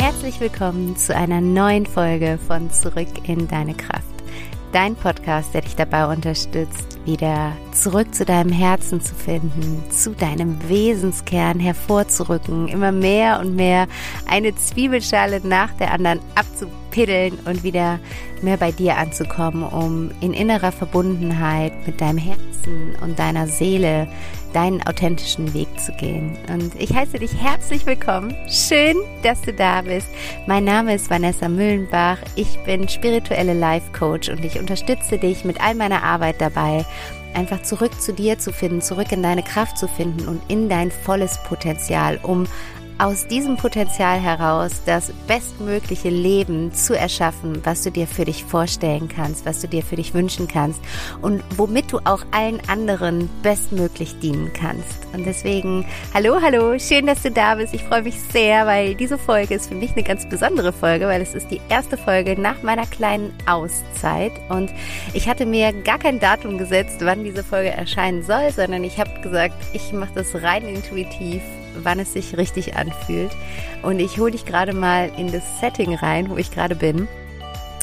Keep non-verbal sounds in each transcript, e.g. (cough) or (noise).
Herzlich willkommen zu einer neuen Folge von Zurück in deine Kraft. Dein Podcast, der dich dabei unterstützt, wieder zurück zu deinem Herzen zu finden, zu deinem Wesenskern hervorzurücken, immer mehr und mehr eine Zwiebelschale nach der anderen abzupiddeln und wieder mehr bei dir anzukommen, um in innerer Verbundenheit mit deinem Herzen und deiner Seele deinen authentischen Weg zu gehen. Und ich heiße dich herzlich willkommen. Schön, dass du da bist. Mein Name ist Vanessa Müllenbach. Ich bin spirituelle Life Coach und ich unterstütze dich mit all meiner Arbeit dabei, einfach zurück zu dir zu finden, zurück in deine Kraft zu finden und in dein volles Potenzial, um aus diesem Potenzial heraus das bestmögliche Leben zu erschaffen, was du dir für dich vorstellen kannst, was du dir für dich wünschen kannst und womit du auch allen anderen bestmöglich dienen kannst. Und deswegen, hallo, hallo, schön, dass du da bist. Ich freue mich sehr, weil diese Folge ist für mich eine ganz besondere Folge, weil es ist die erste Folge nach meiner kleinen Auszeit und ich hatte mir gar kein Datum gesetzt, wann diese Folge erscheinen soll, sondern ich habe gesagt, ich mache das rein intuitiv wann es sich richtig anfühlt. Und ich hole dich gerade mal in das Setting rein, wo ich gerade bin.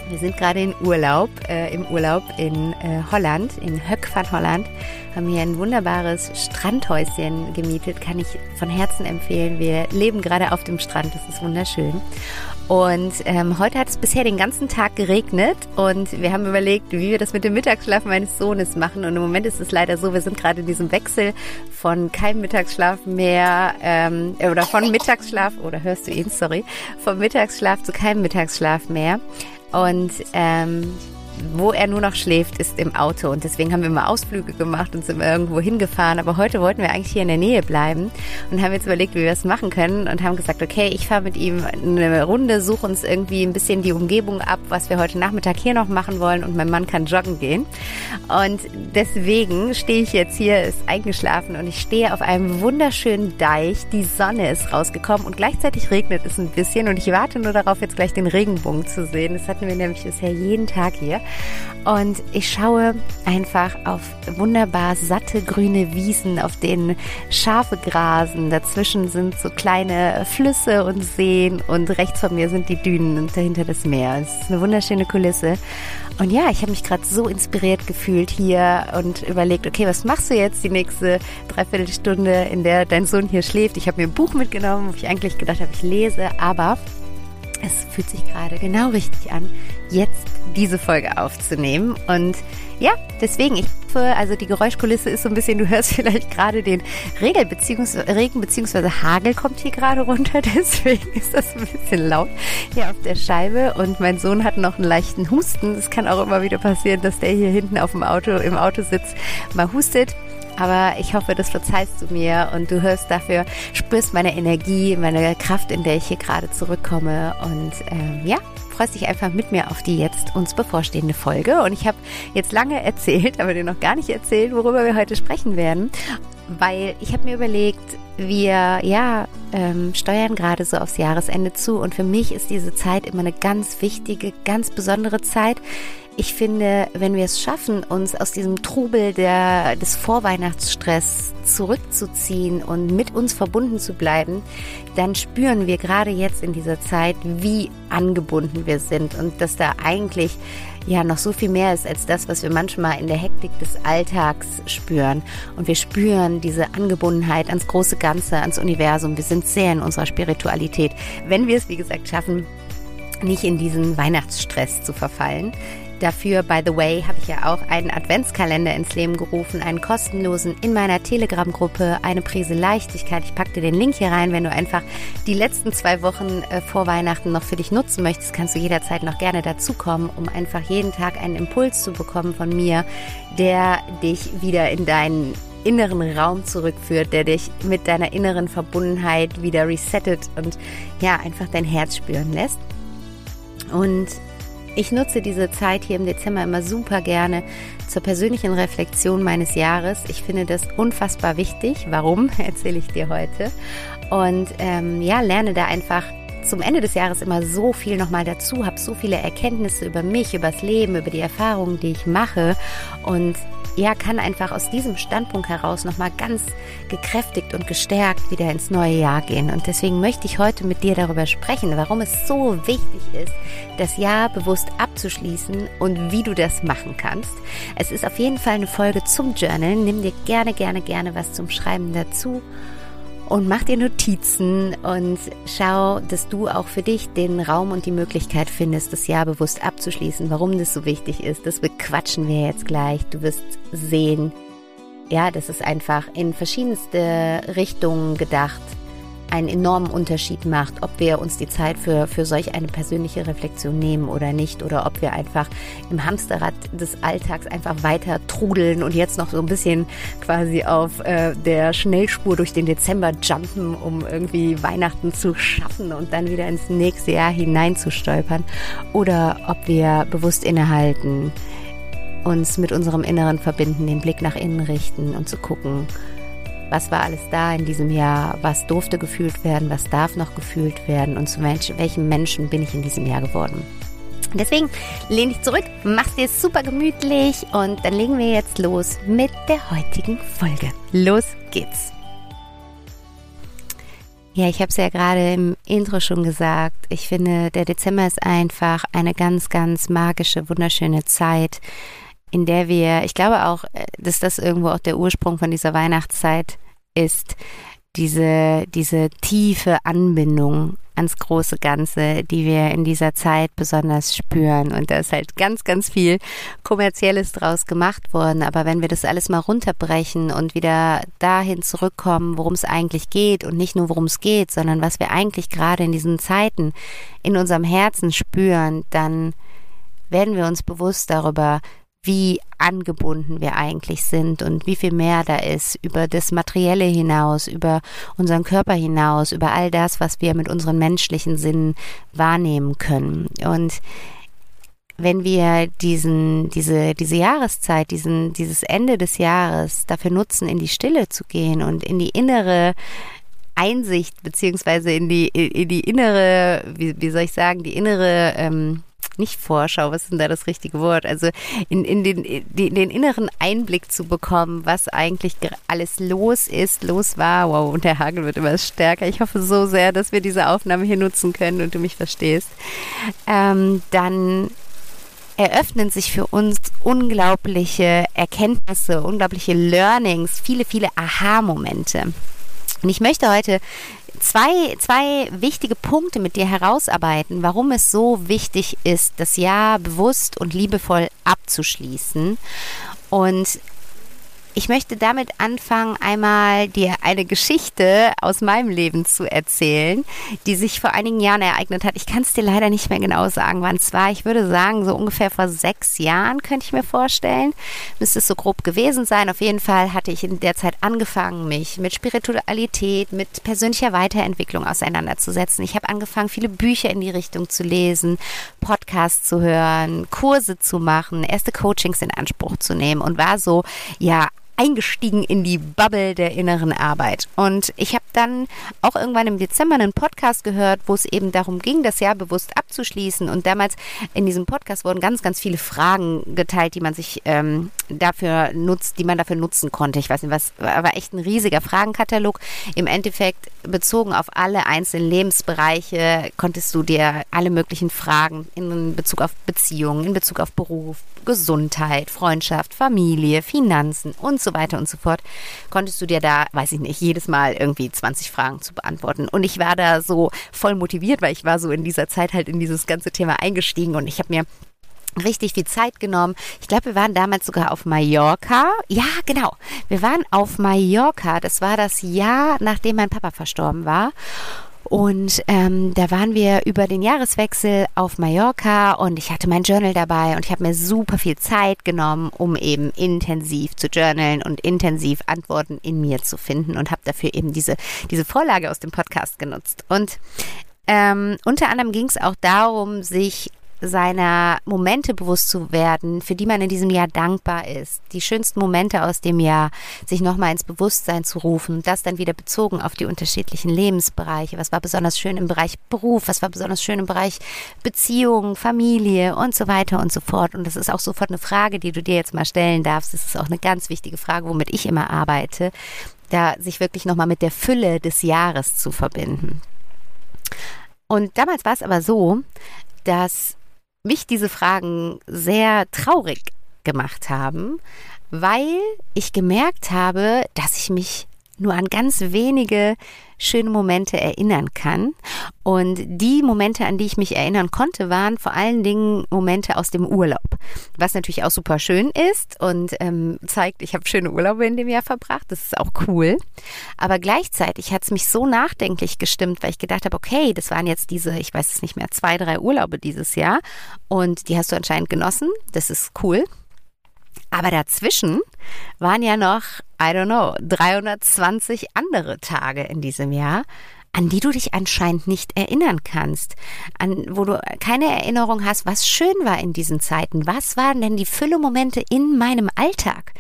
Wir sind gerade in Urlaub, äh, im Urlaub in äh, Holland, in Höck van Holland, haben hier ein wunderbares Strandhäuschen gemietet, kann ich von Herzen empfehlen. Wir leben gerade auf dem Strand, das ist wunderschön. Und ähm, heute hat es bisher den ganzen Tag geregnet und wir haben überlegt, wie wir das mit dem Mittagsschlaf meines Sohnes machen. Und im Moment ist es leider so, wir sind gerade in diesem Wechsel von keinem Mittagsschlaf mehr ähm, oder von Mittagsschlaf, oder hörst du ihn, sorry, vom Mittagsschlaf zu keinem Mittagsschlaf mehr. Und ähm, wo er nur noch schläft, ist im Auto. Und deswegen haben wir mal Ausflüge gemacht und sind irgendwo hingefahren. Aber heute wollten wir eigentlich hier in der Nähe bleiben und haben jetzt überlegt, wie wir das machen können und haben gesagt, okay, ich fahre mit ihm eine Runde, suche uns irgendwie ein bisschen die Umgebung ab, was wir heute Nachmittag hier noch machen wollen und mein Mann kann joggen gehen. Und deswegen stehe ich jetzt hier, ist eingeschlafen und ich stehe auf einem wunderschönen Deich. Die Sonne ist rausgekommen und gleichzeitig regnet es ein bisschen und ich warte nur darauf, jetzt gleich den Regenbogen zu sehen. Das hatten wir nämlich bisher jeden Tag hier. Und ich schaue einfach auf wunderbar satte grüne Wiesen, auf denen Schafe grasen. Dazwischen sind so kleine Flüsse und Seen und rechts von mir sind die Dünen und dahinter das Meer. Es ist eine wunderschöne Kulisse. Und ja, ich habe mich gerade so inspiriert gefühlt hier und überlegt, okay, was machst du jetzt die nächste Dreiviertelstunde, in der dein Sohn hier schläft? Ich habe mir ein Buch mitgenommen, wo ich eigentlich gedacht habe, ich lese, aber es fühlt sich gerade genau richtig an, jetzt diese Folge aufzunehmen. Und ja, deswegen, ich hoffe, also die Geräuschkulisse ist so ein bisschen, du hörst (laughs) vielleicht gerade den Regel beziehungs Regen bzw. Hagel kommt hier gerade runter, (laughs) deswegen ist das ein bisschen laut hier auf der Scheibe. Und mein Sohn hat noch einen leichten Husten. Es kann auch immer wieder passieren, dass der hier hinten auf dem Auto, im Auto sitzt, mal hustet. Aber ich hoffe, das verzeihst du mir und du hörst dafür, spürst meine Energie, meine Kraft, in der ich hier gerade zurückkomme. Und ähm, ja, freust dich einfach mit mir auf die jetzt uns bevorstehende Folge. Und ich habe jetzt lange erzählt, aber dir noch gar nicht erzählt, worüber wir heute sprechen werden. Weil ich habe mir überlegt, wir ja ähm, steuern gerade so aufs Jahresende zu und für mich ist diese Zeit immer eine ganz wichtige, ganz besondere Zeit ich finde, wenn wir es schaffen, uns aus diesem Trubel der, des Vorweihnachtsstress zurückzuziehen und mit uns verbunden zu bleiben, dann spüren wir gerade jetzt in dieser Zeit, wie angebunden wir sind und dass da eigentlich ja noch so viel mehr ist als das, was wir manchmal in der Hektik des Alltags spüren. Und wir spüren diese Angebundenheit ans große Ganze, ans Universum. Wir sind sehr in unserer Spiritualität, wenn wir es, wie gesagt, schaffen, nicht in diesen Weihnachtsstress zu verfallen. Dafür, by the way, habe ich ja auch einen Adventskalender ins Leben gerufen, einen kostenlosen in meiner Telegram-Gruppe, eine Prise Leichtigkeit. Ich packe dir den Link hier rein, wenn du einfach die letzten zwei Wochen äh, vor Weihnachten noch für dich nutzen möchtest, kannst du jederzeit noch gerne dazukommen, um einfach jeden Tag einen Impuls zu bekommen von mir, der dich wieder in deinen inneren Raum zurückführt, der dich mit deiner inneren Verbundenheit wieder resettet und ja, einfach dein Herz spüren lässt. Und ich nutze diese Zeit hier im Dezember immer super gerne zur persönlichen Reflexion meines Jahres. Ich finde das unfassbar wichtig. Warum, (laughs) erzähle ich dir heute. Und ähm, ja, lerne da einfach zum Ende des Jahres immer so viel nochmal dazu, habe so viele Erkenntnisse über mich, über das Leben, über die Erfahrungen, die ich mache. Und ja, kann einfach aus diesem Standpunkt heraus nochmal ganz gekräftigt und gestärkt wieder ins neue Jahr gehen. Und deswegen möchte ich heute mit dir darüber sprechen, warum es so wichtig ist, das Jahr bewusst abzuschließen und wie du das machen kannst. Es ist auf jeden Fall eine Folge zum Journal. Nimm dir gerne, gerne, gerne was zum Schreiben dazu und mach dir Notizen und schau, dass du auch für dich den Raum und die Möglichkeit findest, das Jahr bewusst abzuschließen. Warum das so wichtig ist, das bequatschen wir jetzt gleich. Du wirst sehen, ja, das ist einfach in verschiedenste Richtungen gedacht einen enormen Unterschied macht, ob wir uns die Zeit für, für solch eine persönliche Reflexion nehmen oder nicht, oder ob wir einfach im Hamsterrad des Alltags einfach weiter trudeln und jetzt noch so ein bisschen quasi auf äh, der Schnellspur durch den Dezember jumpen, um irgendwie Weihnachten zu schaffen und dann wieder ins nächste Jahr hineinzustolpern, oder ob wir bewusst innehalten, uns mit unserem Inneren verbinden, den Blick nach innen richten und zu gucken, was war alles da in diesem Jahr, was durfte gefühlt werden, was darf noch gefühlt werden und zu welchem Menschen bin ich in diesem Jahr geworden. Deswegen lehn dich zurück, mach's dir super gemütlich und dann legen wir jetzt los mit der heutigen Folge. Los geht's! Ja, ich habe es ja gerade im Intro schon gesagt. Ich finde, der Dezember ist einfach eine ganz, ganz magische, wunderschöne Zeit in der wir, ich glaube auch, äh, dass das irgendwo auch der Ursprung von dieser Weihnachtszeit ist, diese, diese tiefe Anbindung ans große Ganze, die wir in dieser Zeit besonders spüren. Und da ist halt ganz, ganz viel Kommerzielles draus gemacht worden. Aber wenn wir das alles mal runterbrechen und wieder dahin zurückkommen, worum es eigentlich geht und nicht nur worum es geht, sondern was wir eigentlich gerade in diesen Zeiten in unserem Herzen spüren, dann werden wir uns bewusst darüber, wie angebunden wir eigentlich sind und wie viel mehr da ist über das Materielle hinaus, über unseren Körper hinaus, über all das, was wir mit unseren menschlichen Sinnen wahrnehmen können. Und wenn wir diesen, diese, diese Jahreszeit, diesen, dieses Ende des Jahres dafür nutzen, in die Stille zu gehen und in die innere Einsicht, beziehungsweise in die, in die innere, wie, wie soll ich sagen, die innere ähm, nicht Vorschau, was ist denn da das richtige Wort? Also in, in, den, in den inneren Einblick zu bekommen, was eigentlich alles los ist, los war. Wow, und der Hagel wird immer stärker. Ich hoffe so sehr, dass wir diese Aufnahme hier nutzen können und du mich verstehst. Ähm, dann eröffnen sich für uns unglaubliche Erkenntnisse, unglaubliche Learnings, viele, viele Aha-Momente. Und ich möchte heute zwei, zwei wichtige Punkte mit dir herausarbeiten, warum es so wichtig ist, das Jahr bewusst und liebevoll abzuschließen. Und ich möchte damit anfangen, einmal dir eine Geschichte aus meinem Leben zu erzählen, die sich vor einigen Jahren ereignet hat. Ich kann es dir leider nicht mehr genau sagen, wann es war. Ich würde sagen, so ungefähr vor sechs Jahren könnte ich mir vorstellen. Müsste es so grob gewesen sein. Auf jeden Fall hatte ich in der Zeit angefangen, mich mit Spiritualität, mit persönlicher Weiterentwicklung auseinanderzusetzen. Ich habe angefangen, viele Bücher in die Richtung zu lesen, Podcasts zu hören, Kurse zu machen, erste Coachings in Anspruch zu nehmen und war so, ja, eingestiegen in die Bubble der inneren Arbeit. Und ich habe dann auch irgendwann im Dezember einen Podcast gehört, wo es eben darum ging, das Jahr bewusst abzuschließen. Und damals in diesem Podcast wurden ganz, ganz viele Fragen geteilt, die man sich ähm, dafür nutzt, die man dafür nutzen konnte. Ich weiß nicht, was war echt ein riesiger Fragenkatalog. Im Endeffekt bezogen auf alle einzelnen Lebensbereiche konntest du dir alle möglichen Fragen in Bezug auf Beziehungen, in Bezug auf Beruf, Gesundheit, Freundschaft, Familie, Finanzen und so weiter und so fort, konntest du dir da, weiß ich nicht, jedes Mal irgendwie 20 Fragen zu beantworten. Und ich war da so voll motiviert, weil ich war so in dieser Zeit halt in dieses ganze Thema eingestiegen und ich habe mir richtig viel Zeit genommen. Ich glaube, wir waren damals sogar auf Mallorca. Ja, genau. Wir waren auf Mallorca. Das war das Jahr, nachdem mein Papa verstorben war. Und ähm, da waren wir über den Jahreswechsel auf Mallorca und ich hatte mein Journal dabei und ich habe mir super viel Zeit genommen, um eben intensiv zu journalen und intensiv Antworten in mir zu finden und habe dafür eben diese, diese Vorlage aus dem Podcast genutzt. Und ähm, unter anderem ging es auch darum, sich seiner Momente bewusst zu werden, für die man in diesem Jahr dankbar ist, die schönsten Momente aus dem Jahr, sich nochmal ins Bewusstsein zu rufen, das dann wieder bezogen auf die unterschiedlichen Lebensbereiche. Was war besonders schön im Bereich Beruf, was war besonders schön im Bereich Beziehung, Familie und so weiter und so fort. Und das ist auch sofort eine Frage, die du dir jetzt mal stellen darfst. Das ist auch eine ganz wichtige Frage, womit ich immer arbeite, da sich wirklich nochmal mit der Fülle des Jahres zu verbinden. Und damals war es aber so, dass mich diese Fragen sehr traurig gemacht haben, weil ich gemerkt habe, dass ich mich nur an ganz wenige schöne Momente erinnern kann. Und die Momente, an die ich mich erinnern konnte, waren vor allen Dingen Momente aus dem Urlaub. Was natürlich auch super schön ist und ähm, zeigt, ich habe schöne Urlaube in dem Jahr verbracht. Das ist auch cool. Aber gleichzeitig hat es mich so nachdenklich gestimmt, weil ich gedacht habe, okay, das waren jetzt diese, ich weiß es nicht mehr, zwei, drei Urlaube dieses Jahr. Und die hast du anscheinend genossen. Das ist cool. Aber dazwischen waren ja noch, I don't know, 320 andere Tage in diesem Jahr, an die du dich anscheinend nicht erinnern kannst, an wo du keine Erinnerung hast, was schön war in diesen Zeiten. Was waren denn die Fülle-Momente in meinem Alltag?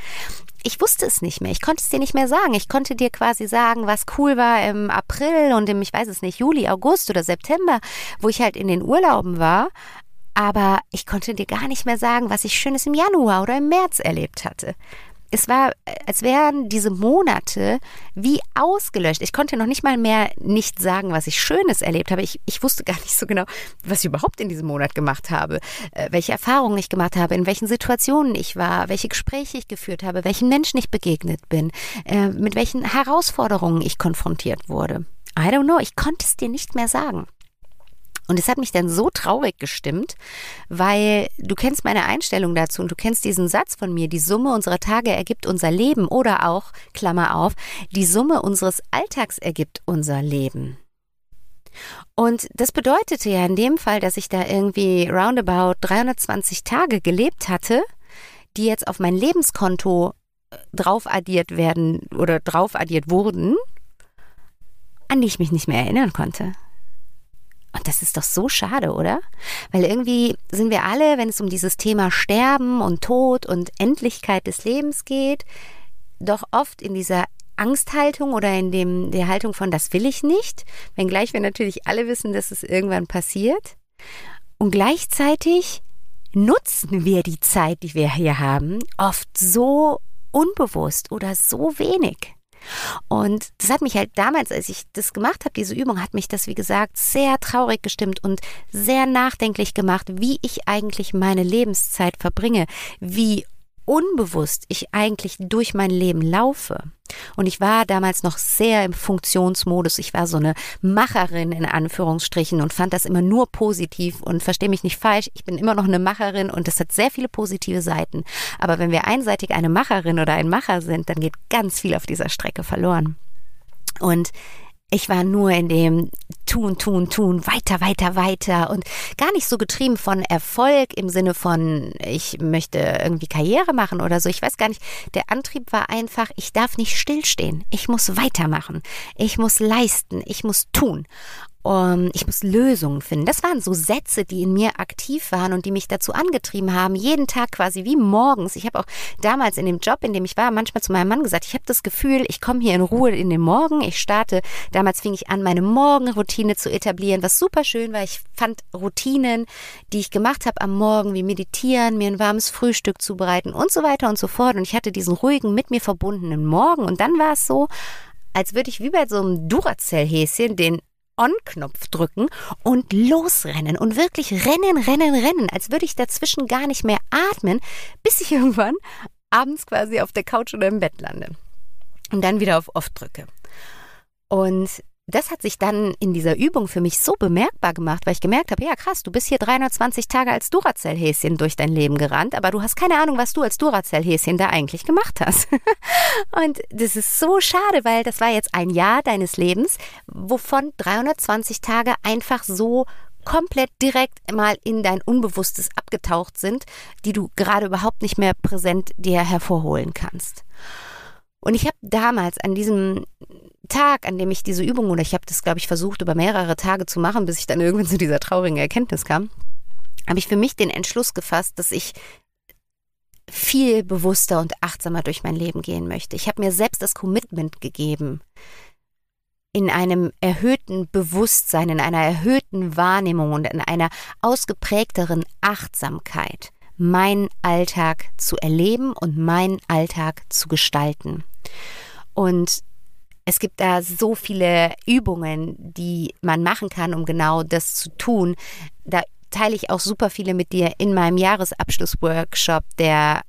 ich wusste es nicht mehr. Ich konnte es dir nicht mehr sagen. Ich konnte dir quasi sagen, was cool war im April und im, ich weiß es nicht, Juli, August oder September, wo ich halt in den Urlauben war aber ich konnte dir gar nicht mehr sagen, was ich Schönes im Januar oder im März erlebt hatte. Es war, als wären diese Monate wie ausgelöscht. Ich konnte noch nicht mal mehr nicht sagen, was ich Schönes erlebt habe. Ich, ich wusste gar nicht so genau, was ich überhaupt in diesem Monat gemacht habe, äh, welche Erfahrungen ich gemacht habe, in welchen Situationen ich war, welche Gespräche ich geführt habe, welchen Menschen ich begegnet bin, äh, mit welchen Herausforderungen ich konfrontiert wurde. I don't know, ich konnte es dir nicht mehr sagen. Und es hat mich dann so traurig gestimmt, weil du kennst meine Einstellung dazu und du kennst diesen Satz von mir, die Summe unserer Tage ergibt unser Leben oder auch, Klammer auf, die Summe unseres Alltags ergibt unser Leben. Und das bedeutete ja in dem Fall, dass ich da irgendwie roundabout 320 Tage gelebt hatte, die jetzt auf mein Lebenskonto äh, drauf addiert werden oder drauf addiert wurden, an die ich mich nicht mehr erinnern konnte. Und das ist doch so schade, oder? Weil irgendwie sind wir alle, wenn es um dieses Thema Sterben und Tod und Endlichkeit des Lebens geht, doch oft in dieser Angsthaltung oder in dem, der Haltung von, das will ich nicht, wenngleich wir natürlich alle wissen, dass es irgendwann passiert. Und gleichzeitig nutzen wir die Zeit, die wir hier haben, oft so unbewusst oder so wenig. Und das hat mich halt damals, als ich das gemacht habe, diese Übung, hat mich das, wie gesagt, sehr traurig gestimmt und sehr nachdenklich gemacht, wie ich eigentlich meine Lebenszeit verbringe, wie unbewusst ich eigentlich durch mein Leben laufe. Und ich war damals noch sehr im Funktionsmodus. Ich war so eine Macherin in Anführungsstrichen und fand das immer nur positiv und verstehe mich nicht falsch. Ich bin immer noch eine Macherin und das hat sehr viele positive Seiten. Aber wenn wir einseitig eine Macherin oder ein Macher sind, dann geht ganz viel auf dieser Strecke verloren. Und ich war nur in dem tun, tun, tun, weiter, weiter, weiter und gar nicht so getrieben von Erfolg im Sinne von, ich möchte irgendwie Karriere machen oder so. Ich weiß gar nicht. Der Antrieb war einfach, ich darf nicht stillstehen. Ich muss weitermachen. Ich muss leisten. Ich muss tun um, ich muss Lösungen finden. Das waren so Sätze, die in mir aktiv waren und die mich dazu angetrieben haben, jeden Tag quasi wie morgens. Ich habe auch damals in dem Job, in dem ich war, manchmal zu meinem Mann gesagt, ich habe das Gefühl, ich komme hier in Ruhe in den Morgen. Ich starte, damals fing ich an, meine Morgenroutine zu etablieren, was super schön war. Ich fand Routinen, die ich gemacht habe am Morgen, wie meditieren, mir ein warmes Frühstück zubereiten und so weiter und so fort. Und ich hatte diesen ruhigen, mit mir verbundenen Morgen. Und dann war es so, als würde ich wie bei so einem Duracell-Häschen den On-Knopf drücken und losrennen und wirklich rennen, rennen, rennen, als würde ich dazwischen gar nicht mehr atmen, bis ich (laughs) irgendwann abends quasi auf der Couch oder im Bett lande und dann wieder auf Off drücke. Und das hat sich dann in dieser Übung für mich so bemerkbar gemacht, weil ich gemerkt habe, ja krass, du bist hier 320 Tage als Duracell-Häschen durch dein Leben gerannt, aber du hast keine Ahnung, was du als Duracell-Häschen da eigentlich gemacht hast. (laughs) Und das ist so schade, weil das war jetzt ein Jahr deines Lebens, wovon 320 Tage einfach so komplett direkt mal in dein Unbewusstes abgetaucht sind, die du gerade überhaupt nicht mehr präsent dir hervorholen kannst. Und ich habe damals an diesem Tag, an dem ich diese Übung, oder ich habe das, glaube ich, versucht, über mehrere Tage zu machen, bis ich dann irgendwann (laughs) zu dieser traurigen Erkenntnis kam, habe ich für mich den Entschluss gefasst, dass ich viel bewusster und achtsamer durch mein Leben gehen möchte. Ich habe mir selbst das Commitment gegeben, in einem erhöhten Bewusstsein, in einer erhöhten Wahrnehmung und in einer ausgeprägteren Achtsamkeit meinen Alltag zu erleben und meinen Alltag zu gestalten. Und es gibt da so viele Übungen, die man machen kann, um genau das zu tun. Da teile ich auch super viele mit dir in meinem Jahresabschlussworkshop, der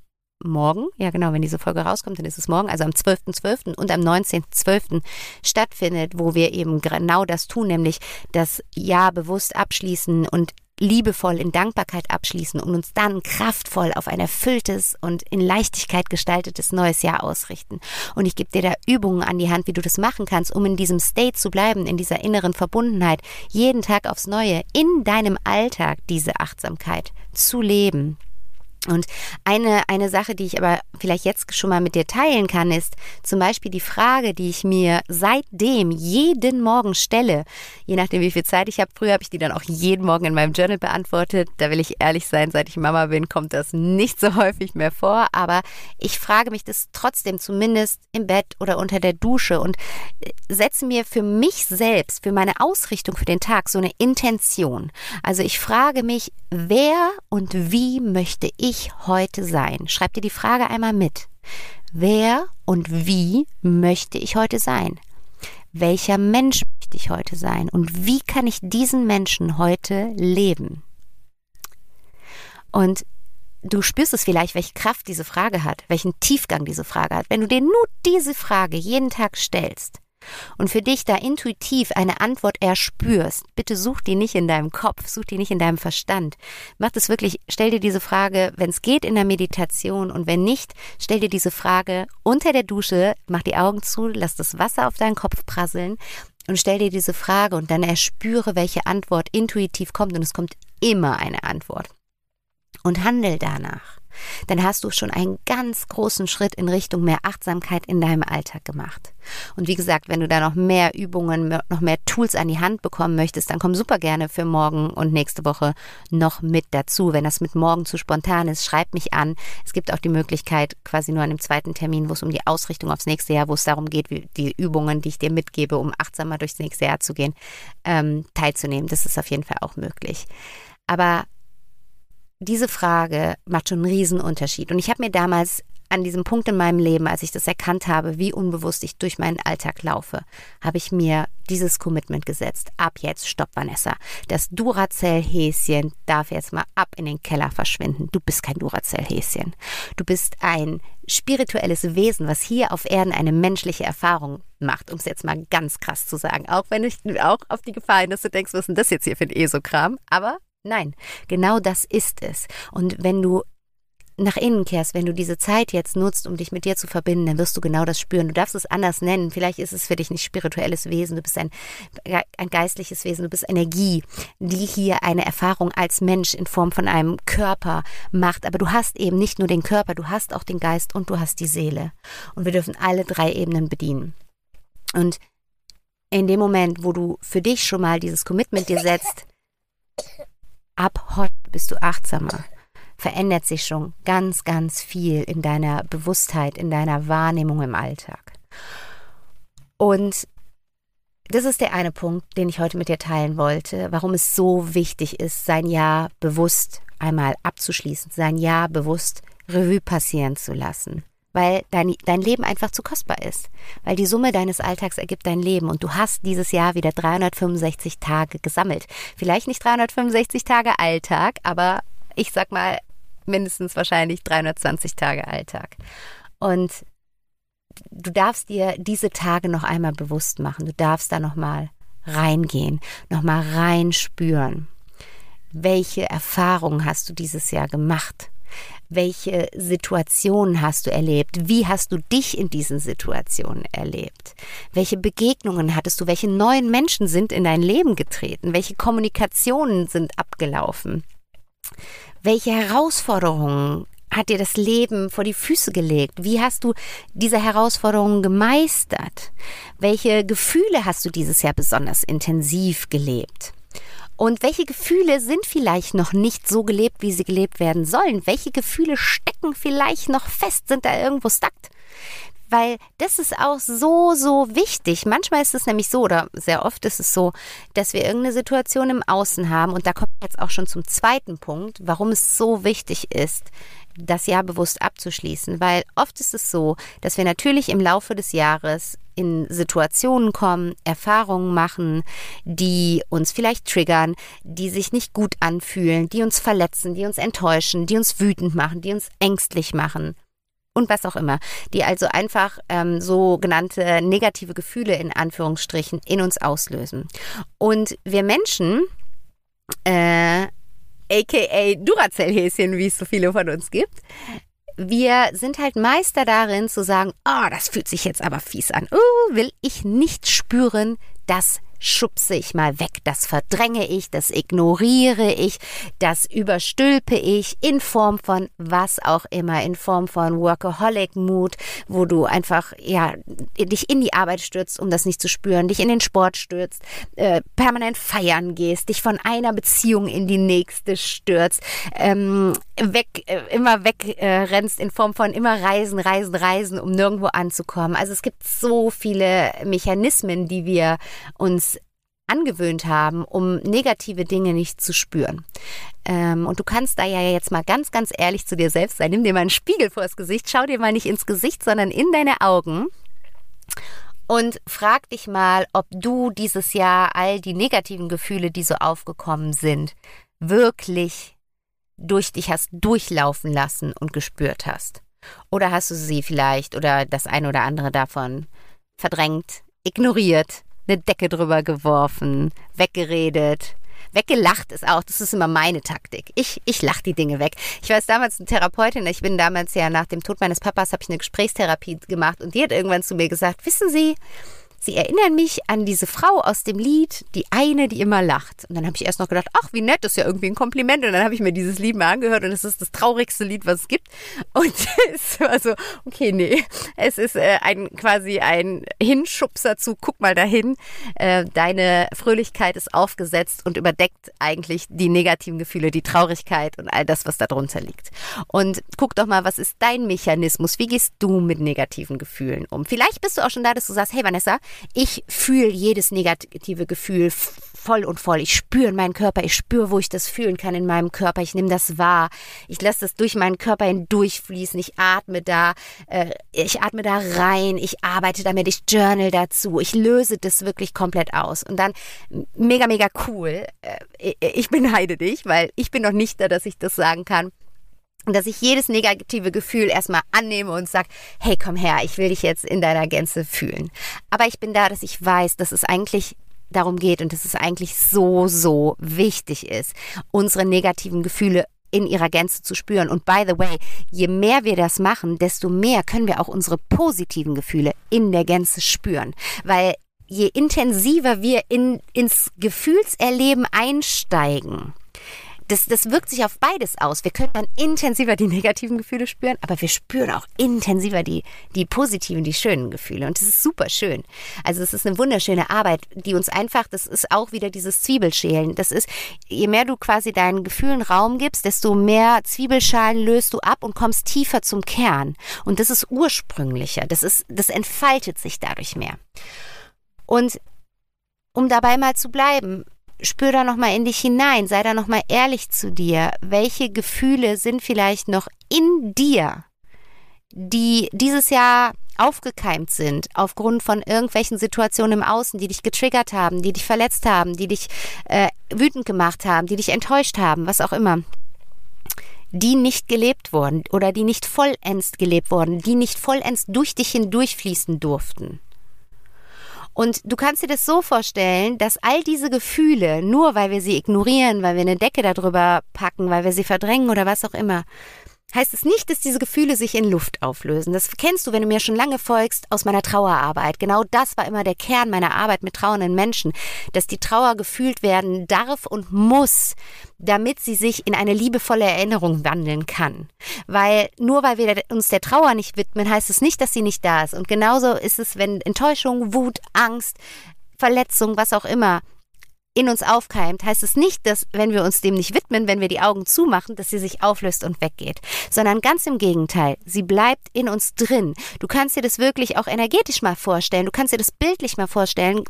morgen, ja genau, wenn diese Folge rauskommt, dann ist es morgen, also am 12.12. .12. und am 19.12. stattfindet, wo wir eben genau das tun, nämlich das Jahr bewusst abschließen und liebevoll in Dankbarkeit abschließen und uns dann kraftvoll auf ein erfülltes und in Leichtigkeit gestaltetes neues Jahr ausrichten. Und ich gebe dir da Übungen an die Hand, wie du das machen kannst, um in diesem State zu bleiben, in dieser inneren Verbundenheit, jeden Tag aufs Neue, in deinem Alltag diese Achtsamkeit zu leben. Und eine, eine Sache, die ich aber vielleicht jetzt schon mal mit dir teilen kann, ist zum Beispiel die Frage, die ich mir seitdem jeden Morgen stelle. Je nachdem, wie viel Zeit ich habe. Früher habe ich die dann auch jeden Morgen in meinem Journal beantwortet. Da will ich ehrlich sein, seit ich Mama bin, kommt das nicht so (laughs) häufig mehr vor. Aber ich frage mich das trotzdem zumindest im Bett oder unter der Dusche und äh, setze mir für mich selbst, für meine Ausrichtung für den Tag so eine Intention. Also ich frage mich, wer und wie möchte ich ich heute sein? Schreib dir die Frage einmal mit. Wer und wie möchte ich heute sein? Welcher Mensch möchte ich heute sein? Und wie kann ich diesen Menschen heute leben? Und du spürst es vielleicht, welche Kraft diese Frage hat, welchen Tiefgang diese Frage hat. Wenn du dir nur diese Frage jeden Tag stellst, und für dich da intuitiv eine Antwort erspürst, bitte such die nicht in deinem Kopf, such die nicht in deinem Verstand. Mach das wirklich, stell dir diese Frage, wenn es geht, in der Meditation und wenn nicht, stell dir diese Frage unter der Dusche, mach die Augen zu, lass das Wasser auf deinen Kopf prasseln und stell dir diese Frage und dann erspüre, welche Antwort intuitiv kommt und es kommt immer eine Antwort. Und handel danach dann hast du schon einen ganz großen Schritt in Richtung mehr Achtsamkeit in deinem Alltag gemacht. Und wie gesagt, wenn du da noch mehr Übungen, noch mehr Tools an die Hand bekommen möchtest, dann komm super gerne für morgen und nächste Woche noch mit dazu. Wenn das mit morgen zu spontan ist, schreib mich an. Es gibt auch die Möglichkeit, quasi nur an dem zweiten Termin, wo es um die Ausrichtung aufs nächste Jahr, wo es darum geht, wie die Übungen, die ich dir mitgebe, um achtsamer durchs nächste Jahr zu gehen, ähm, teilzunehmen. Das ist auf jeden Fall auch möglich. Aber diese Frage macht schon einen Riesenunterschied. Und ich habe mir damals an diesem Punkt in meinem Leben, als ich das erkannt habe, wie unbewusst ich durch meinen Alltag laufe, habe ich mir dieses Commitment gesetzt. Ab jetzt, stopp, Vanessa. Das Duracell-Häschen darf jetzt mal ab in den Keller verschwinden. Du bist kein Duracell-Häschen. Du bist ein spirituelles Wesen, was hier auf Erden eine menschliche Erfahrung macht, um es jetzt mal ganz krass zu sagen. Auch wenn ich auch auf die Gefahr hin, dass du denkst, was ist denn das jetzt hier für ein ESO-Kram? Aber Nein, genau das ist es. Und wenn du nach innen kehrst, wenn du diese Zeit jetzt nutzt, um dich mit dir zu verbinden, dann wirst du genau das spüren. Du darfst es anders nennen. Vielleicht ist es für dich nicht spirituelles Wesen, du bist ein, ein geistliches Wesen, du bist Energie, die hier eine Erfahrung als Mensch in Form von einem Körper macht. Aber du hast eben nicht nur den Körper, du hast auch den Geist und du hast die Seele. Und wir dürfen alle drei Ebenen bedienen. Und in dem Moment, wo du für dich schon mal dieses Commitment dir setzt, ab heute bist du achtsamer. Verändert sich schon ganz, ganz viel in deiner Bewusstheit, in deiner Wahrnehmung im Alltag. Und das ist der eine Punkt, den ich heute mit dir teilen wollte, warum es so wichtig ist, sein Jahr bewusst einmal abzuschließen, sein Jahr bewusst Revue passieren zu lassen weil dein, dein Leben einfach zu kostbar ist. Weil die Summe deines Alltags ergibt dein Leben und du hast dieses Jahr wieder 365 Tage gesammelt. Vielleicht nicht 365 Tage Alltag, aber ich sag mal mindestens wahrscheinlich 320 Tage Alltag. Und du darfst dir diese Tage noch einmal bewusst machen. Du darfst da noch mal reingehen, noch mal reinspüren. Welche Erfahrungen hast du dieses Jahr gemacht? Welche Situationen hast du erlebt? Wie hast du dich in diesen Situationen erlebt? Welche Begegnungen hattest du? Welche neuen Menschen sind in dein Leben getreten? Welche Kommunikationen sind abgelaufen? Welche Herausforderungen hat dir das Leben vor die Füße gelegt? Wie hast du diese Herausforderungen gemeistert? Welche Gefühle hast du dieses Jahr besonders intensiv gelebt? Und welche Gefühle sind vielleicht noch nicht so gelebt, wie sie gelebt werden sollen? Welche Gefühle stecken vielleicht noch fest, sind da irgendwo stackt? Weil das ist auch so, so wichtig. Manchmal ist es nämlich so, oder sehr oft ist es so, dass wir irgendeine Situation im Außen haben. Und da kommt jetzt auch schon zum zweiten Punkt, warum es so wichtig ist, das Jahr bewusst abzuschließen. Weil oft ist es so, dass wir natürlich im Laufe des Jahres in Situationen kommen, Erfahrungen machen, die uns vielleicht triggern, die sich nicht gut anfühlen, die uns verletzen, die uns enttäuschen, die uns wütend machen, die uns ängstlich machen und was auch immer, die also einfach ähm, sogenannte negative Gefühle in Anführungsstrichen in uns auslösen. Und wir Menschen, äh, aka Duracell-Häschen, wie es so viele von uns gibt, wir sind halt Meister darin zu sagen, oh, das fühlt sich jetzt aber fies an. Oh, will ich nicht spüren, das schubse ich mal weg, das verdränge ich, das ignoriere ich, das überstülpe ich in Form von was auch immer, in Form von Workaholic Mood, wo du einfach ja dich in die Arbeit stürzt, um das nicht zu spüren, dich in den Sport stürzt, äh, permanent feiern gehst, dich von einer Beziehung in die nächste stürzt, ähm, weg äh, immer wegrennst äh, in Form von immer reisen, reisen, reisen, um nirgendwo anzukommen. Also es gibt so viele Mechanismen, die wir uns angewöhnt haben, um negative Dinge nicht zu spüren. Ähm, und du kannst da ja jetzt mal ganz, ganz ehrlich zu dir selbst sein. Nimm dir mal einen Spiegel vor das Gesicht, schau dir mal nicht ins Gesicht, sondern in deine Augen und frag dich mal, ob du dieses Jahr all die negativen Gefühle, die so aufgekommen sind, wirklich durch dich hast durchlaufen lassen und gespürt hast. Oder hast du sie vielleicht oder das eine oder andere davon verdrängt, ignoriert, eine Decke drüber geworfen, weggeredet. Weggelacht ist auch, das ist immer meine Taktik. Ich, ich lache die Dinge weg. Ich war damals eine Therapeutin, ich bin damals ja nach dem Tod meines Papas, habe ich eine Gesprächstherapie gemacht und die hat irgendwann zu mir gesagt, wissen Sie, Sie erinnern mich an diese Frau aus dem Lied, die eine, die immer lacht. Und dann habe ich erst noch gedacht, ach, wie nett, das ist ja irgendwie ein Kompliment. Und dann habe ich mir dieses Lied mal angehört und es ist das traurigste Lied, was es gibt. Und (laughs) es war so, okay, nee, es ist äh, ein quasi ein Hinschubser zu, guck mal dahin. Äh, deine Fröhlichkeit ist aufgesetzt und überdeckt eigentlich die negativen Gefühle, die Traurigkeit und all das, was darunter liegt. Und guck doch mal, was ist dein Mechanismus? Wie gehst du mit negativen Gefühlen um? Vielleicht bist du auch schon da, dass du sagst, hey Vanessa, ich fühle jedes negative Gefühl voll und voll. Ich spüre in meinem Körper, ich spüre, wo ich das fühlen kann in meinem Körper. Ich nehme das wahr. Ich lasse das durch meinen Körper hindurchfließen. Ich atme da, äh, ich atme da rein. Ich arbeite damit. Ich journal dazu. Ich löse das wirklich komplett aus. Und dann mega, mega cool. Äh, ich beneide dich, weil ich bin noch nicht da, dass ich das sagen kann dass ich jedes negative Gefühl erstmal annehme und sage, hey, komm her, ich will dich jetzt in deiner Gänze fühlen. Aber ich bin da, dass ich weiß, dass es eigentlich darum geht und dass es eigentlich so, so wichtig ist, unsere negativen Gefühle in ihrer Gänze zu spüren. Und by the way, je mehr wir das machen, desto mehr können wir auch unsere positiven Gefühle in der Gänze spüren. Weil je intensiver wir in, ins Gefühlserleben einsteigen, das, das wirkt sich auf beides aus. Wir können dann intensiver die (laughs) negativen Gefühle spüren, aber wir spüren auch intensiver die, die positiven, die schönen Gefühle. Und das ist super schön. Also es ist eine wunderschöne Arbeit, die uns einfach, das ist auch wieder dieses Zwiebelschälen. Das ist, je mehr du quasi deinen Gefühlen Raum gibst, desto mehr Zwiebelschalen löst du ab und kommst tiefer zum Kern. Und das ist ursprünglicher. Das ist, das entfaltet sich dadurch mehr. Und um dabei mal zu bleiben, spür da nochmal in dich hinein, sei da nochmal ehrlich zu dir. Welche Gefühle sind vielleicht noch in dir, die dieses Jahr aufgekeimt sind aufgrund von irgendwelchen Situationen im Außen, die dich getriggert haben, die dich verletzt haben, die dich äh, wütend gemacht haben, die dich enttäuscht haben, was auch immer, die nicht gelebt wurden oder die nicht vollends gelebt wurden, die nicht vollends durch dich hindurchfließen durften. Und du kannst dir das so vorstellen, dass all diese Gefühle, nur weil wir sie ignorieren, weil wir eine Decke darüber packen, weil wir sie verdrängen oder was auch immer, heißt es nicht, dass diese Gefühle sich in Luft auflösen. Das kennst du, wenn du mir schon lange folgst, aus meiner Trauerarbeit. Genau das war immer der Kern meiner Arbeit mit trauernden Menschen, dass die Trauer gefühlt werden darf und muss, damit sie sich in eine liebevolle Erinnerung wandeln kann. Weil nur weil wir uns der Trauer nicht widmen, heißt es nicht, dass sie nicht da ist. Und genauso ist es, wenn Enttäuschung, Wut, Angst, Verletzung, was auch immer in uns aufkeimt, heißt es nicht, dass wenn wir uns dem nicht widmen, wenn wir die Augen zumachen, dass sie sich auflöst und weggeht, sondern ganz im Gegenteil, sie bleibt in uns drin. Du kannst dir das wirklich auch energetisch mal vorstellen, du kannst dir das bildlich mal vorstellen.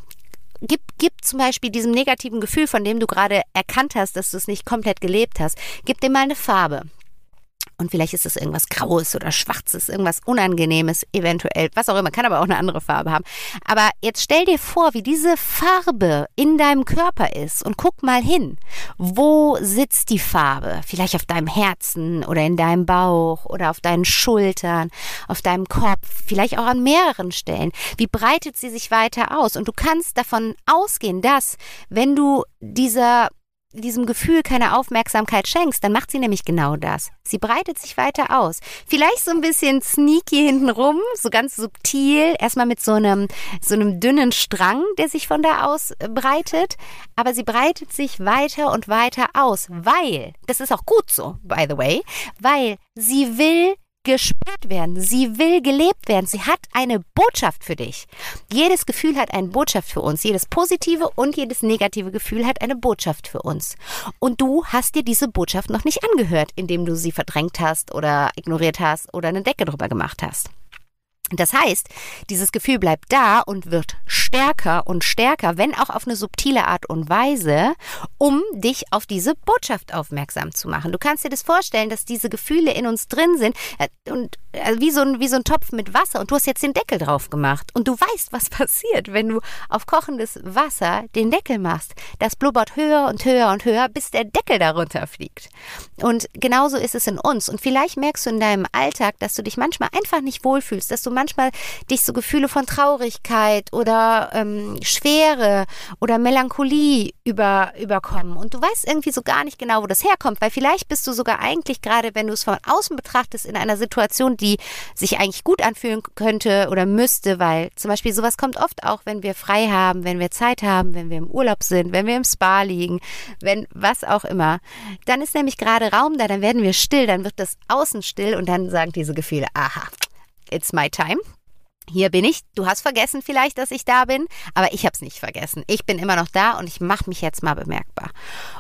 Gib, gib zum Beispiel diesem negativen Gefühl, von dem du gerade erkannt hast, dass du es nicht komplett gelebt hast, gib dem mal eine Farbe. Und vielleicht ist es irgendwas Graues oder Schwarzes, irgendwas Unangenehmes, eventuell, was auch immer, kann aber auch eine andere Farbe haben. Aber jetzt stell dir vor, wie diese Farbe in deinem Körper ist und guck mal hin. Wo sitzt die Farbe? Vielleicht auf deinem Herzen oder in deinem Bauch oder auf deinen Schultern, auf deinem Kopf, vielleicht auch an mehreren Stellen. Wie breitet sie sich weiter aus? Und du kannst davon ausgehen, dass wenn du dieser diesem Gefühl keine Aufmerksamkeit schenkst, dann macht sie nämlich genau das. Sie breitet sich weiter aus. Vielleicht so ein bisschen sneaky hintenrum, so ganz subtil, erstmal mit so einem, so einem dünnen Strang, der sich von da aus äh, breitet. Aber sie breitet sich weiter und weiter aus, weil, das ist auch gut so, by the way, weil sie will gespürt werden. Sie will gelebt werden. Sie hat eine Botschaft für dich. Jedes Gefühl hat eine Botschaft für uns. Jedes positive und jedes negative Gefühl hat eine Botschaft für uns. Und du hast dir diese Botschaft noch nicht angehört, indem du sie verdrängt hast oder ignoriert hast oder eine Decke drüber gemacht hast. Das heißt, dieses Gefühl bleibt da und wird stärker und stärker, wenn auch auf eine subtile Art und Weise, um dich auf diese Botschaft aufmerksam zu machen. Du kannst dir das vorstellen, dass diese Gefühle in uns drin sind äh, und also wie, so ein, wie so ein Topf mit Wasser und du hast jetzt den Deckel drauf gemacht und du weißt, was (laughs) passiert, wenn du auf kochendes Wasser den Deckel machst. Das blubbert höher und höher und höher, bis der Deckel darunter fliegt. Und genauso ist es in uns. Und vielleicht merkst du in deinem Alltag, dass du dich manchmal einfach nicht wohlfühlst, dass du manchmal dich so Gefühle von Traurigkeit oder ähm, Schwere oder Melancholie über, überkommen. Und du weißt irgendwie so gar nicht genau, wo das herkommt, weil vielleicht bist du sogar eigentlich gerade, wenn du es von außen betrachtest, in einer Situation, die sich eigentlich gut anfühlen könnte oder müsste, weil zum Beispiel sowas kommt oft auch, wenn wir frei haben, wenn wir Zeit haben, wenn wir im Urlaub sind, wenn wir im Spa liegen, wenn was auch immer. Dann ist nämlich gerade Raum da, dann werden wir still, dann wird das Außen still und dann sagen diese Gefühle, aha, it's my time hier bin ich. Du hast vergessen vielleicht, dass ich da bin, aber ich habe es nicht vergessen. Ich bin immer noch da und ich mache mich jetzt mal bemerkbar.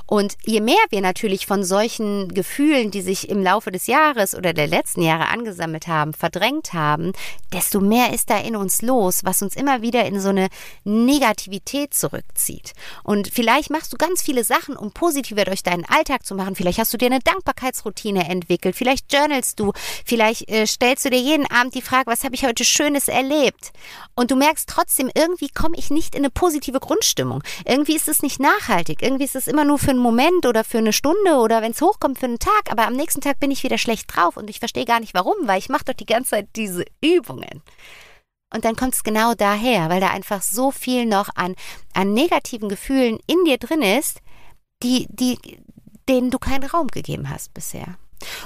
Und je mehr wir natürlich von solchen Gefühlen, die sich im Laufe des Jahres oder der letzten Jahre angesammelt haben, verdrängt haben, desto mehr ist da in uns los, was uns immer wieder in so eine Negativität zurückzieht. Und vielleicht machst du ganz viele Sachen, um positiver durch deinen Alltag zu machen. Vielleicht hast du dir eine Dankbarkeitsroutine entwickelt. Vielleicht journalst du. Vielleicht äh, stellst du dir jeden Abend die Frage, was habe ich heute Schönes erlebt. Und du merkst trotzdem, irgendwie komme ich nicht in eine positive Grundstimmung. Irgendwie ist es nicht nachhaltig. Irgendwie ist es immer nur für einen Moment oder für eine Stunde oder wenn es hochkommt für einen Tag. Aber am nächsten Tag bin ich wieder schlecht drauf und ich verstehe gar nicht warum, weil ich mache doch die ganze Zeit diese Übungen. Und dann kommt es genau daher, weil da einfach so viel noch an, an negativen Gefühlen in dir drin ist, die, die, denen du keinen Raum gegeben hast bisher.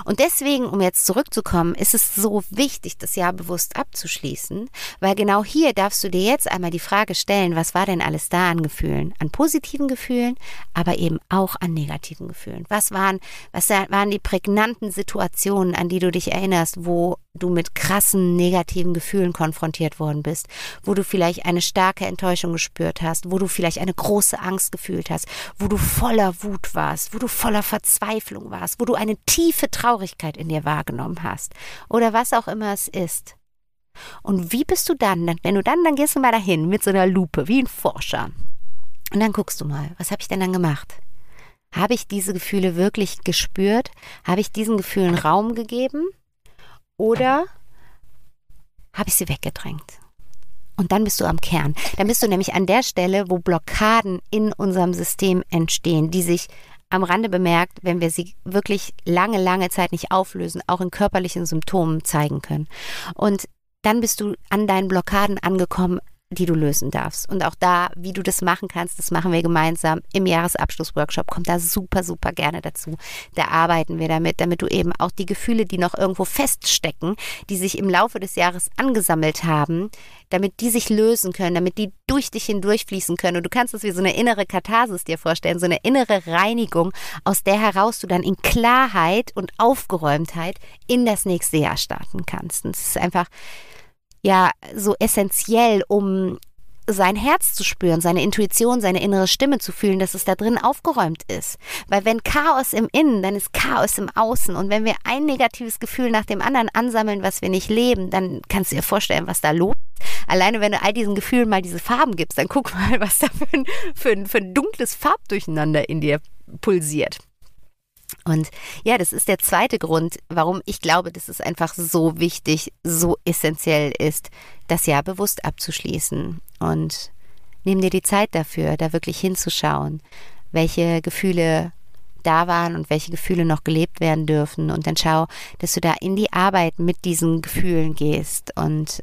Und deswegen, um jetzt zurückzukommen, ist es so wichtig, das Jahr bewusst abzuschließen, weil genau hier darfst du dir jetzt einmal die Frage stellen, was war denn alles da an Gefühlen? An positiven Gefühlen, aber eben auch an negativen Gefühlen. Was waren, was waren die prägnanten Situationen, an die du dich erinnerst, wo du mit krassen negativen Gefühlen konfrontiert worden bist, wo du vielleicht eine starke Enttäuschung gespürt hast, wo du vielleicht eine große Angst gefühlt hast, wo du voller Wut warst, wo du voller Verzweiflung warst, wo du eine tiefe Traurigkeit in dir wahrgenommen hast oder was auch immer es ist. Und wie bist du dann, wenn du dann, dann gehst du mal dahin mit so einer Lupe, wie ein Forscher. Und dann guckst du mal, was habe ich denn dann gemacht? Habe ich diese Gefühle wirklich gespürt? Habe ich diesen Gefühlen Raum gegeben? Oder habe ich sie weggedrängt? Und dann bist du am Kern. Dann bist du nämlich an der Stelle, wo Blockaden in unserem System entstehen, die sich am Rande bemerkt, wenn wir sie wirklich lange, lange Zeit nicht auflösen, auch in körperlichen Symptomen zeigen können. Und dann bist du an deinen Blockaden angekommen, die du lösen darfst. Und auch da, wie du das machen kannst, das machen wir gemeinsam im Jahresabschlussworkshop. Kommt da super, super gerne dazu. Da arbeiten wir damit, damit du eben auch die Gefühle, die noch irgendwo feststecken, die sich im Laufe des Jahres angesammelt haben, damit die sich lösen können, damit die durch dich hindurchfließen können. Und du kannst es wie so eine innere Katharsis dir vorstellen, so eine innere Reinigung, aus der heraus du dann in Klarheit und Aufgeräumtheit in das nächste Jahr starten kannst. Und es ist einfach ja so essentiell, um sein Herz zu spüren, seine Intuition, seine innere Stimme zu fühlen, dass es da drin aufgeräumt ist. Weil wenn Chaos im Innen, dann ist Chaos im Außen. Und wenn wir ein negatives Gefühl nach dem anderen ansammeln, was wir nicht leben, dann kannst du dir vorstellen, was da los ist. Alleine wenn du all diesen Gefühlen mal diese Farben gibst, dann guck mal, was da für ein, für ein, für ein dunkles Farbdurcheinander in dir pulsiert. Und ja, das ist der zweite Grund, warum ich glaube, dass es einfach so wichtig, so essentiell ist, das Jahr bewusst abzuschließen. Und nimm dir die Zeit dafür, da wirklich hinzuschauen, welche Gefühle da waren und welche Gefühle noch gelebt werden dürfen. Und dann schau, dass du da in die Arbeit mit diesen Gefühlen gehst und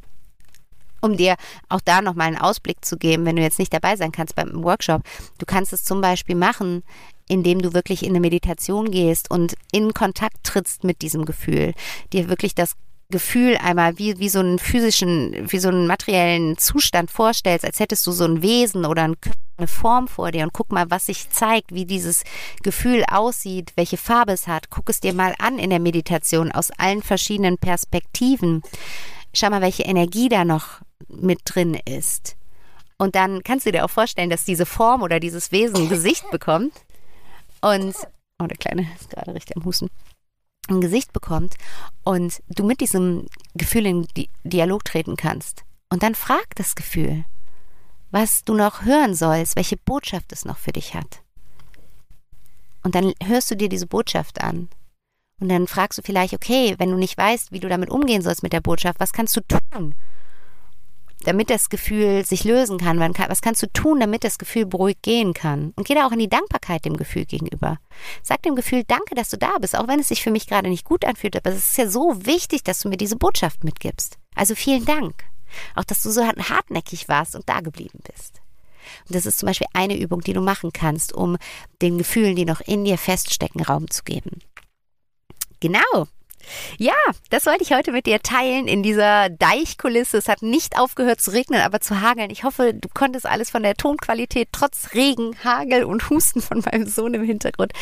um dir auch da nochmal einen Ausblick zu geben, wenn du jetzt nicht dabei sein kannst beim Workshop. Du kannst es zum Beispiel machen, indem du wirklich in eine Meditation gehst und in Kontakt trittst mit diesem Gefühl, dir wirklich das Gefühl einmal wie, wie so einen physischen, wie so einen materiellen Zustand vorstellst, als hättest du so ein Wesen oder eine Form vor dir und guck mal, was sich zeigt, wie dieses Gefühl aussieht, welche Farbe es hat. Guck es dir mal an in der Meditation aus allen verschiedenen Perspektiven. Schau mal, welche Energie da noch mit drin ist. Und dann kannst du dir auch vorstellen, dass diese Form oder dieses Wesen ein Gesicht (laughs) bekommt. Und, oh, der Kleine ist gerade richtig am Husten. Ein Gesicht bekommt und du mit diesem Gefühl in Dialog treten kannst. Und dann frag das Gefühl, was du noch hören sollst, welche Botschaft es noch für dich hat. Und dann hörst du dir diese Botschaft an. Und dann fragst du vielleicht, okay, wenn du nicht weißt, wie du damit umgehen sollst mit der Botschaft, was kannst du tun? Damit das Gefühl sich lösen kann? Was kannst du tun, damit das Gefühl beruhigt gehen kann? Und geh da auch in die Dankbarkeit dem Gefühl gegenüber. Sag dem Gefühl, danke, dass du da bist, auch wenn es sich für mich gerade nicht gut anfühlt. Aber es ist ja so wichtig, dass du mir diese Botschaft mitgibst. Also vielen Dank. Auch, dass du so hartnäckig warst und da geblieben bist. Und das ist zum Beispiel eine Übung, die du machen kannst, um den Gefühlen, die noch in dir feststecken, Raum zu geben. Genau. Ja, das wollte ich heute mit dir teilen in dieser Deichkulisse. Es hat nicht aufgehört zu regnen, aber zu hageln. Ich hoffe, du konntest alles von der Tonqualität trotz Regen, Hagel und Husten von meinem Sohn im Hintergrund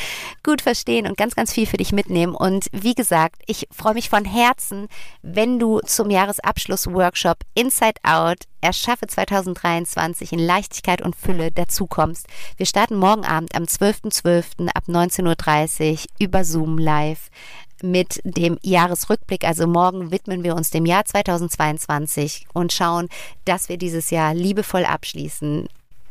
gut verstehen und ganz, ganz viel für dich mitnehmen. Und wie gesagt, ich freue mich von Herzen, wenn du zum Jahresabschluss-Workshop Inside Out Erschaffe 2023 in Leichtigkeit und Fülle dazukommst. Wir starten morgen Abend am 12.12. .12. ab 19.30 Uhr über Zoom live mit dem Jahresrückblick. Also morgen widmen wir uns dem Jahr 2022 und schauen, dass wir dieses Jahr liebevoll abschließen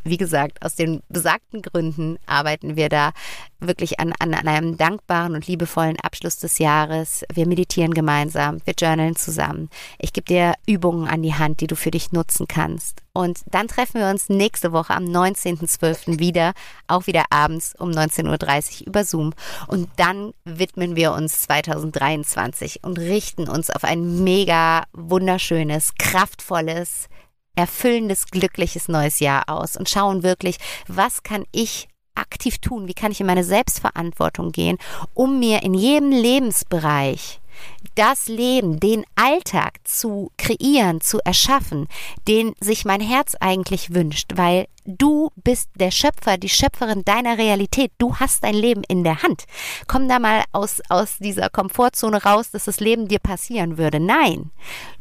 wie gesagt, aus den besagten Gründen arbeiten wir da wirklich an, an, an, einem dankbaren und liebevollen Abschluss des Jahres. Wir meditieren gemeinsam, wir journalen zusammen. Ich gebe dir Übungen an die Hand, die du für dich nutzen kannst. Und dann treffen wir uns nächste Woche am 19.12. wieder, auch wieder abends um 19.30 Uhr über Zoom. Und dann widmen wir uns 2023 und richten uns auf ein mega wunderschönes, kraftvolles, erfüllendes, glückliches neues Jahr aus und schauen wirklich, was kann ich aktiv tun, wie kann ich in meine Selbstverantwortung gehen, um mir in jedem Lebensbereich das Leben, den Alltag zu kreieren, zu erschaffen, den sich mein Herz eigentlich wünscht, weil du bist der Schöpfer, die Schöpferin deiner Realität. Du hast dein Leben in der Hand. Komm da mal aus, aus dieser Komfortzone raus, dass das Leben dir passieren würde. Nein,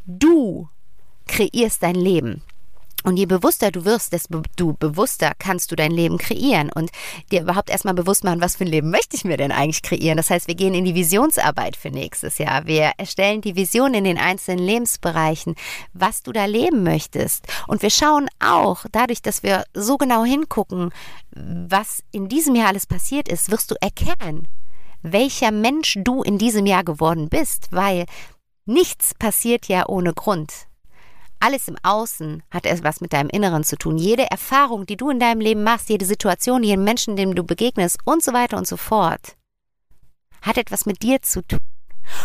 du kreierst dein Leben. Und je bewusster du wirst, desto bewusster kannst du dein Leben kreieren und dir überhaupt erstmal bewusst machen, was für ein Leben möchte ich mir denn eigentlich kreieren. Das heißt, wir gehen in die Visionsarbeit für nächstes Jahr. Wir erstellen die Vision in den einzelnen Lebensbereichen, was du da leben möchtest. Und wir schauen auch, dadurch, dass wir so genau hingucken, was in diesem Jahr alles passiert ist, wirst du erkennen, welcher Mensch du in diesem Jahr geworden bist, weil nichts passiert ja ohne Grund. Alles im Außen hat etwas mit deinem Inneren zu tun. Jede Erfahrung, die du in deinem Leben machst, jede Situation, jeden Menschen, dem du begegnest und so weiter und so fort, hat etwas mit dir zu tun.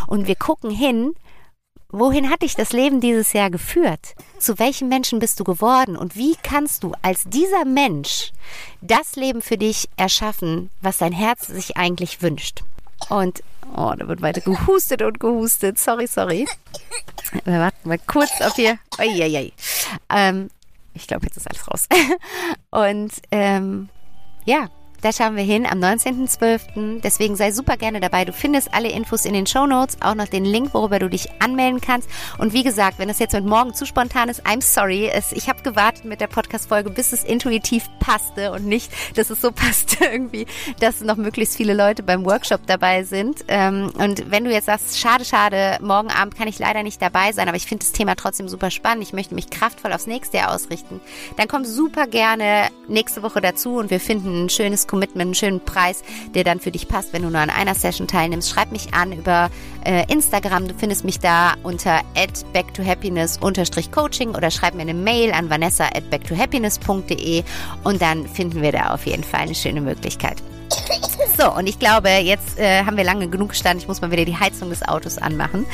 Und wir gucken hin, wohin hat dich das Leben dieses Jahr geführt? Zu welchem Menschen bist du geworden? Und wie kannst du als dieser Mensch das Leben für dich erschaffen, was dein Herz sich eigentlich wünscht? Und Oh, da wird weiter gehustet und gehustet. Sorry, sorry. Wir warten mal kurz auf hier. Eieiei. Ähm, ich glaube, jetzt ist alles raus. (laughs) und ähm, ja, da schauen wir hin am 19.12. Deswegen sei super gerne dabei. Du findest alle Infos in den Show Notes, auch noch den Link, worüber du dich anmelden kannst. Und wie gesagt, wenn das jetzt mit morgen zu spontan ist, I'm sorry. Es, ich habe gewartet mit der Podcast-Folge, bis es intuitiv passte und nicht, dass es so (laughs) passte irgendwie, dass noch möglichst viele Leute beim Workshop dabei sind. Ähm, und wenn du jetzt sagst, schade, schade, morgen Abend kann ich leider nicht dabei sein, aber ich finde das Thema trotzdem super spannend. Ich möchte mich kraftvoll aufs nächste Jahr ausrichten. Dann komm super gerne nächste Woche dazu und wir finden ein schönes Commitment, einen schönen Preis, der dann für dich passt, wenn du nur an einer Session teilnimmst. Schreib mich an über äh, Instagram. Du findest mich da unter backtohappiness-coaching oder schreib mir eine Mail an vanessa backtohappiness.de und dann finden wir da auf jeden Fall eine schöne Möglichkeit. So, und ich glaube, jetzt äh, haben wir lange genug gestanden. Ich muss mal wieder die Heizung des Autos anmachen.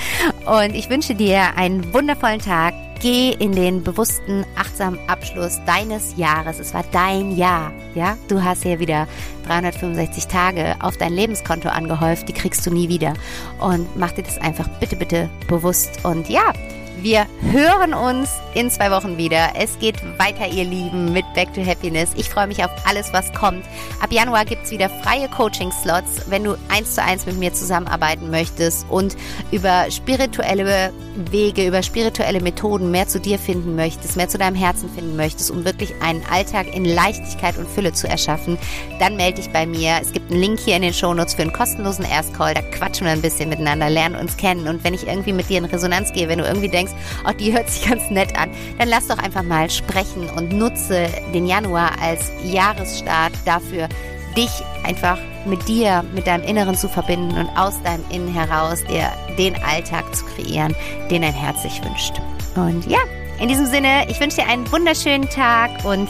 Und ich wünsche dir einen wundervollen Tag. Geh in den bewussten, achtsamen Abschluss deines Jahres. Es war dein Jahr, ja? Du hast hier wieder 365 Tage auf dein Lebenskonto angehäuft. Die kriegst du nie wieder. Und mach dir das einfach bitte, bitte bewusst. Und ja, wir hören uns in zwei Wochen wieder. Es geht weiter, ihr Lieben, mit Back to Happiness. Ich freue mich auf alles, was kommt. Ab Januar gibt es wieder freie Coaching-Slots, wenn du eins zu eins mit mir zusammenarbeiten möchtest und über spirituelle Wege, über spirituelle Methoden mehr zu dir finden möchtest, mehr zu deinem Herzen finden möchtest, um wirklich einen Alltag in Leichtigkeit und Fülle zu erschaffen, dann melde dich bei mir. Es gibt einen Link hier in den Shownotes für einen kostenlosen Erstcall. Da quatschen wir ein bisschen miteinander, lernen uns kennen. Und wenn ich irgendwie mit dir in Resonanz gehe, wenn du irgendwie denkst, oh, die hört sich ganz nett an, dann lass doch einfach mal sprechen und nutze den Januar als Jahresstart dafür, dich einfach mit dir, mit deinem Inneren zu verbinden und aus deinem Innen heraus dir den Alltag zu kreieren, den dein Herz sich wünscht. Und ja, in diesem Sinne, ich wünsche dir einen wunderschönen Tag und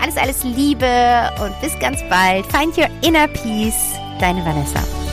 alles, alles Liebe und bis ganz bald. Find your inner peace. Deine Vanessa.